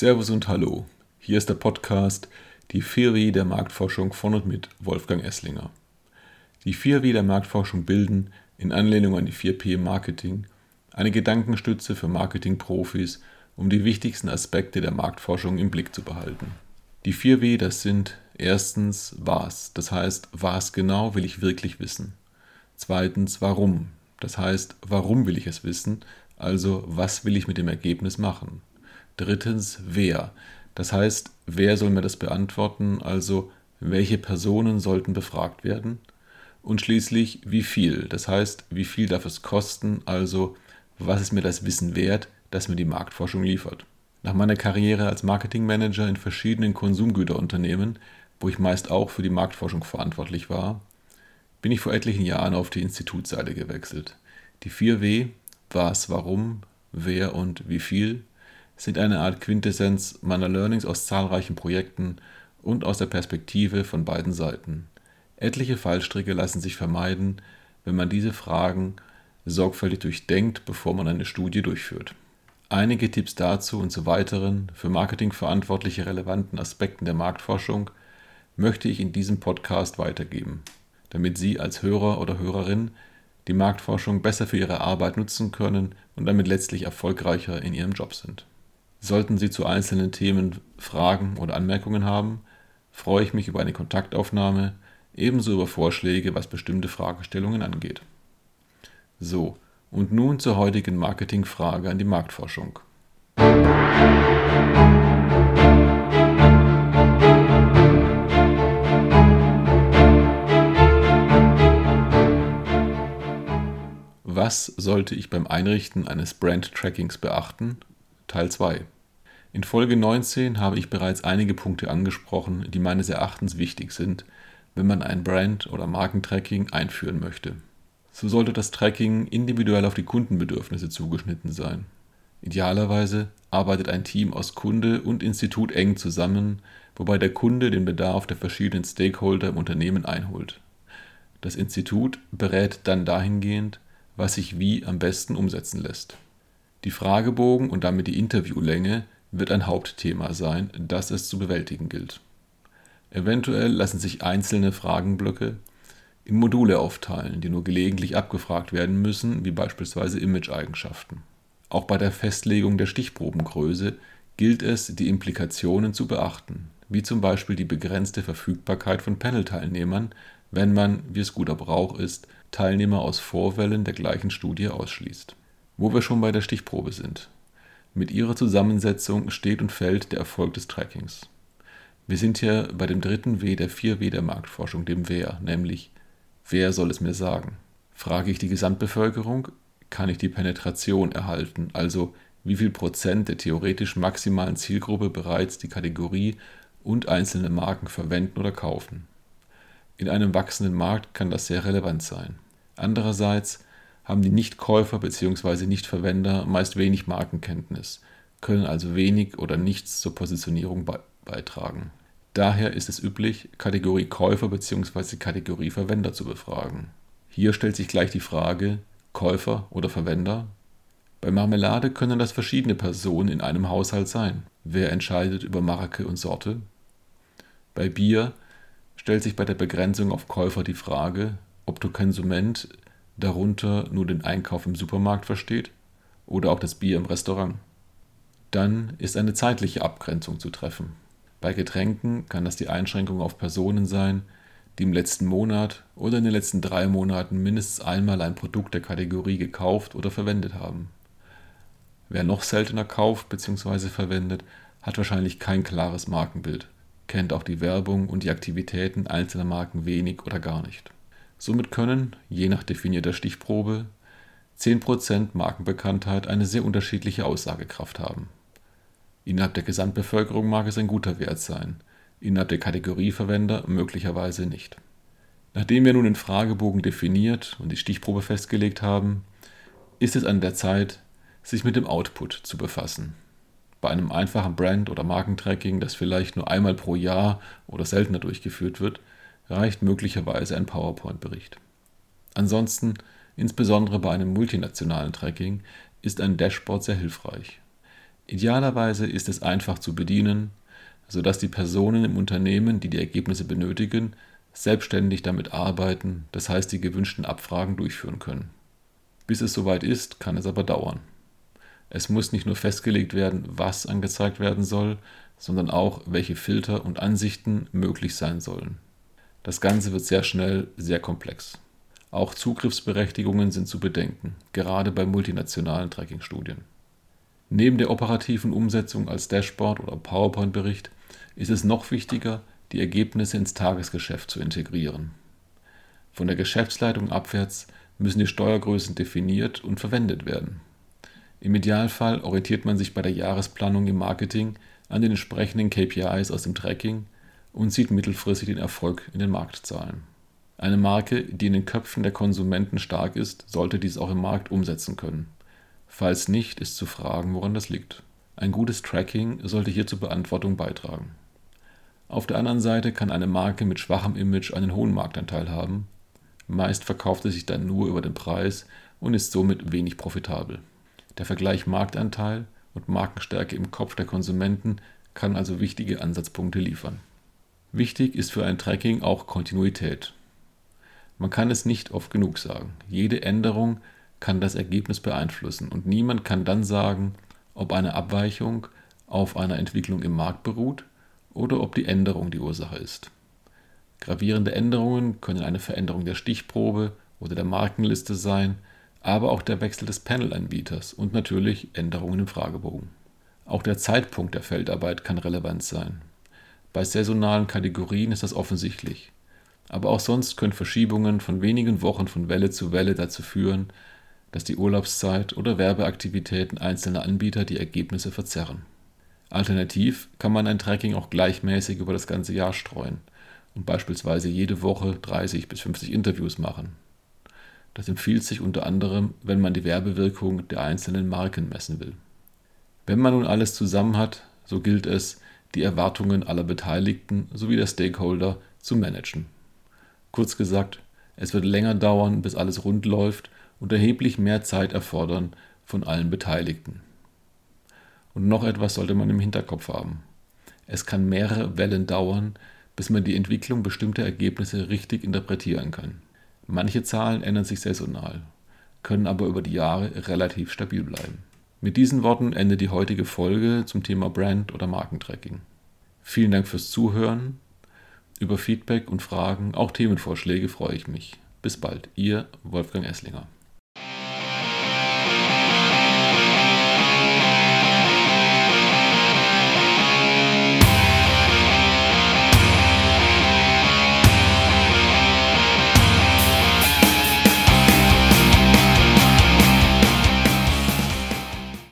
Servus und Hallo. Hier ist der Podcast Die 4W der Marktforschung von und mit Wolfgang Esslinger. Die 4W der Marktforschung bilden, in Anlehnung an die 4P im Marketing, eine Gedankenstütze für Marketingprofis, um die wichtigsten Aspekte der Marktforschung im Blick zu behalten. Die 4W, das sind erstens was, das heißt, was genau will ich wirklich wissen. Zweitens warum, das heißt, warum will ich es wissen, also was will ich mit dem Ergebnis machen. Drittens, wer. Das heißt, wer soll mir das beantworten, also welche Personen sollten befragt werden. Und schließlich, wie viel. Das heißt, wie viel darf es kosten, also was ist mir das Wissen wert, das mir die Marktforschung liefert. Nach meiner Karriere als Marketingmanager in verschiedenen Konsumgüterunternehmen, wo ich meist auch für die Marktforschung verantwortlich war, bin ich vor etlichen Jahren auf die Institutsseite gewechselt. Die 4W, was, warum, wer und wie viel, sind eine Art Quintessenz meiner Learnings aus zahlreichen Projekten und aus der Perspektive von beiden Seiten. Etliche Fallstricke lassen sich vermeiden, wenn man diese Fragen sorgfältig durchdenkt, bevor man eine Studie durchführt. Einige Tipps dazu und zu weiteren für Marketing verantwortliche relevanten Aspekten der Marktforschung möchte ich in diesem Podcast weitergeben, damit Sie als Hörer oder Hörerin die Marktforschung besser für Ihre Arbeit nutzen können und damit letztlich erfolgreicher in Ihrem Job sind. Sollten Sie zu einzelnen Themen Fragen oder Anmerkungen haben, freue ich mich über eine Kontaktaufnahme, ebenso über Vorschläge, was bestimmte Fragestellungen angeht. So, und nun zur heutigen Marketingfrage an die Marktforschung. Was sollte ich beim Einrichten eines Brand-Trackings beachten Teil 2. In Folge 19 habe ich bereits einige Punkte angesprochen, die meines Erachtens wichtig sind, wenn man ein Brand- oder Markentracking einführen möchte. So sollte das Tracking individuell auf die Kundenbedürfnisse zugeschnitten sein. Idealerweise arbeitet ein Team aus Kunde und Institut eng zusammen, wobei der Kunde den Bedarf der verschiedenen Stakeholder im Unternehmen einholt. Das Institut berät dann dahingehend, was sich wie am besten umsetzen lässt. Die Fragebogen und damit die Interviewlänge wird ein Hauptthema sein, das es zu bewältigen gilt. Eventuell lassen sich einzelne Fragenblöcke in Module aufteilen, die nur gelegentlich abgefragt werden müssen, wie beispielsweise Image-Eigenschaften. Auch bei der Festlegung der Stichprobengröße gilt es, die Implikationen zu beachten, wie zum Beispiel die begrenzte Verfügbarkeit von Panel-Teilnehmern, wenn man, wie es guter Brauch ist, Teilnehmer aus Vorwellen der gleichen Studie ausschließt. Wo wir schon bei der Stichprobe sind. Mit ihrer Zusammensetzung steht und fällt der Erfolg des Trackings. Wir sind hier bei dem dritten W der vier W der Marktforschung, dem Wer, nämlich wer soll es mir sagen? Frage ich die Gesamtbevölkerung, kann ich die Penetration erhalten, also wie viel Prozent der theoretisch maximalen Zielgruppe bereits die Kategorie und einzelne Marken verwenden oder kaufen. In einem wachsenden Markt kann das sehr relevant sein. Andererseits haben die Nichtkäufer bzw. Nichtverwender meist wenig Markenkenntnis, können also wenig oder nichts zur Positionierung beitragen. Daher ist es üblich, Kategorie Käufer bzw. Kategorie Verwender zu befragen. Hier stellt sich gleich die Frage, Käufer oder Verwender? Bei Marmelade können das verschiedene Personen in einem Haushalt sein. Wer entscheidet über Marke und Sorte? Bei Bier stellt sich bei der Begrenzung auf Käufer die Frage, ob du Konsument darunter nur den Einkauf im Supermarkt versteht oder auch das Bier im Restaurant. Dann ist eine zeitliche Abgrenzung zu treffen. Bei Getränken kann das die Einschränkung auf Personen sein, die im letzten Monat oder in den letzten drei Monaten mindestens einmal ein Produkt der Kategorie gekauft oder verwendet haben. Wer noch seltener kauft bzw. verwendet, hat wahrscheinlich kein klares Markenbild, kennt auch die Werbung und die Aktivitäten einzelner Marken wenig oder gar nicht. Somit können, je nach definierter Stichprobe, 10% Markenbekanntheit eine sehr unterschiedliche Aussagekraft haben. Innerhalb der Gesamtbevölkerung mag es ein guter Wert sein, innerhalb der Kategorieverwender möglicherweise nicht. Nachdem wir nun den Fragebogen definiert und die Stichprobe festgelegt haben, ist es an der Zeit, sich mit dem Output zu befassen. Bei einem einfachen Brand- oder Markentracking, das vielleicht nur einmal pro Jahr oder seltener durchgeführt wird, reicht möglicherweise ein PowerPoint-Bericht. Ansonsten, insbesondere bei einem multinationalen Tracking, ist ein Dashboard sehr hilfreich. Idealerweise ist es einfach zu bedienen, sodass die Personen im Unternehmen, die die Ergebnisse benötigen, selbstständig damit arbeiten, das heißt die gewünschten Abfragen durchführen können. Bis es soweit ist, kann es aber dauern. Es muss nicht nur festgelegt werden, was angezeigt werden soll, sondern auch, welche Filter und Ansichten möglich sein sollen. Das Ganze wird sehr schnell sehr komplex. Auch Zugriffsberechtigungen sind zu bedenken, gerade bei multinationalen Tracking-Studien. Neben der operativen Umsetzung als Dashboard oder PowerPoint-Bericht ist es noch wichtiger, die Ergebnisse ins Tagesgeschäft zu integrieren. Von der Geschäftsleitung abwärts müssen die Steuergrößen definiert und verwendet werden. Im Idealfall orientiert man sich bei der Jahresplanung im Marketing an den entsprechenden KPIs aus dem Tracking und sieht mittelfristig den Erfolg in den Marktzahlen. Eine Marke, die in den Köpfen der Konsumenten stark ist, sollte dies auch im Markt umsetzen können. Falls nicht, ist zu fragen, woran das liegt. Ein gutes Tracking sollte hier zur Beantwortung beitragen. Auf der anderen Seite kann eine Marke mit schwachem Image einen hohen Marktanteil haben. Meist verkauft sie sich dann nur über den Preis und ist somit wenig profitabel. Der Vergleich Marktanteil und Markenstärke im Kopf der Konsumenten kann also wichtige Ansatzpunkte liefern. Wichtig ist für ein Tracking auch Kontinuität. Man kann es nicht oft genug sagen. Jede Änderung kann das Ergebnis beeinflussen und niemand kann dann sagen, ob eine Abweichung auf einer Entwicklung im Markt beruht oder ob die Änderung die Ursache ist. Gravierende Änderungen können eine Veränderung der Stichprobe oder der Markenliste sein, aber auch der Wechsel des Panelanbieters und natürlich Änderungen im Fragebogen. Auch der Zeitpunkt der Feldarbeit kann relevant sein. Bei saisonalen Kategorien ist das offensichtlich. Aber auch sonst können Verschiebungen von wenigen Wochen von Welle zu Welle dazu führen, dass die Urlaubszeit oder Werbeaktivitäten einzelner Anbieter die Ergebnisse verzerren. Alternativ kann man ein Tracking auch gleichmäßig über das ganze Jahr streuen und beispielsweise jede Woche 30 bis 50 Interviews machen. Das empfiehlt sich unter anderem, wenn man die Werbewirkung der einzelnen Marken messen will. Wenn man nun alles zusammen hat, so gilt es, die Erwartungen aller Beteiligten sowie der Stakeholder zu managen. Kurz gesagt, es wird länger dauern, bis alles rund läuft und erheblich mehr Zeit erfordern von allen Beteiligten. Und noch etwas sollte man im Hinterkopf haben. Es kann mehrere Wellen dauern, bis man die Entwicklung bestimmter Ergebnisse richtig interpretieren kann. Manche Zahlen ändern sich saisonal, können aber über die Jahre relativ stabil bleiben. Mit diesen Worten endet die heutige Folge zum Thema Brand- oder Markentracking. Vielen Dank fürs Zuhören. Über Feedback und Fragen, auch Themenvorschläge freue ich mich. Bis bald, Ihr Wolfgang Esslinger.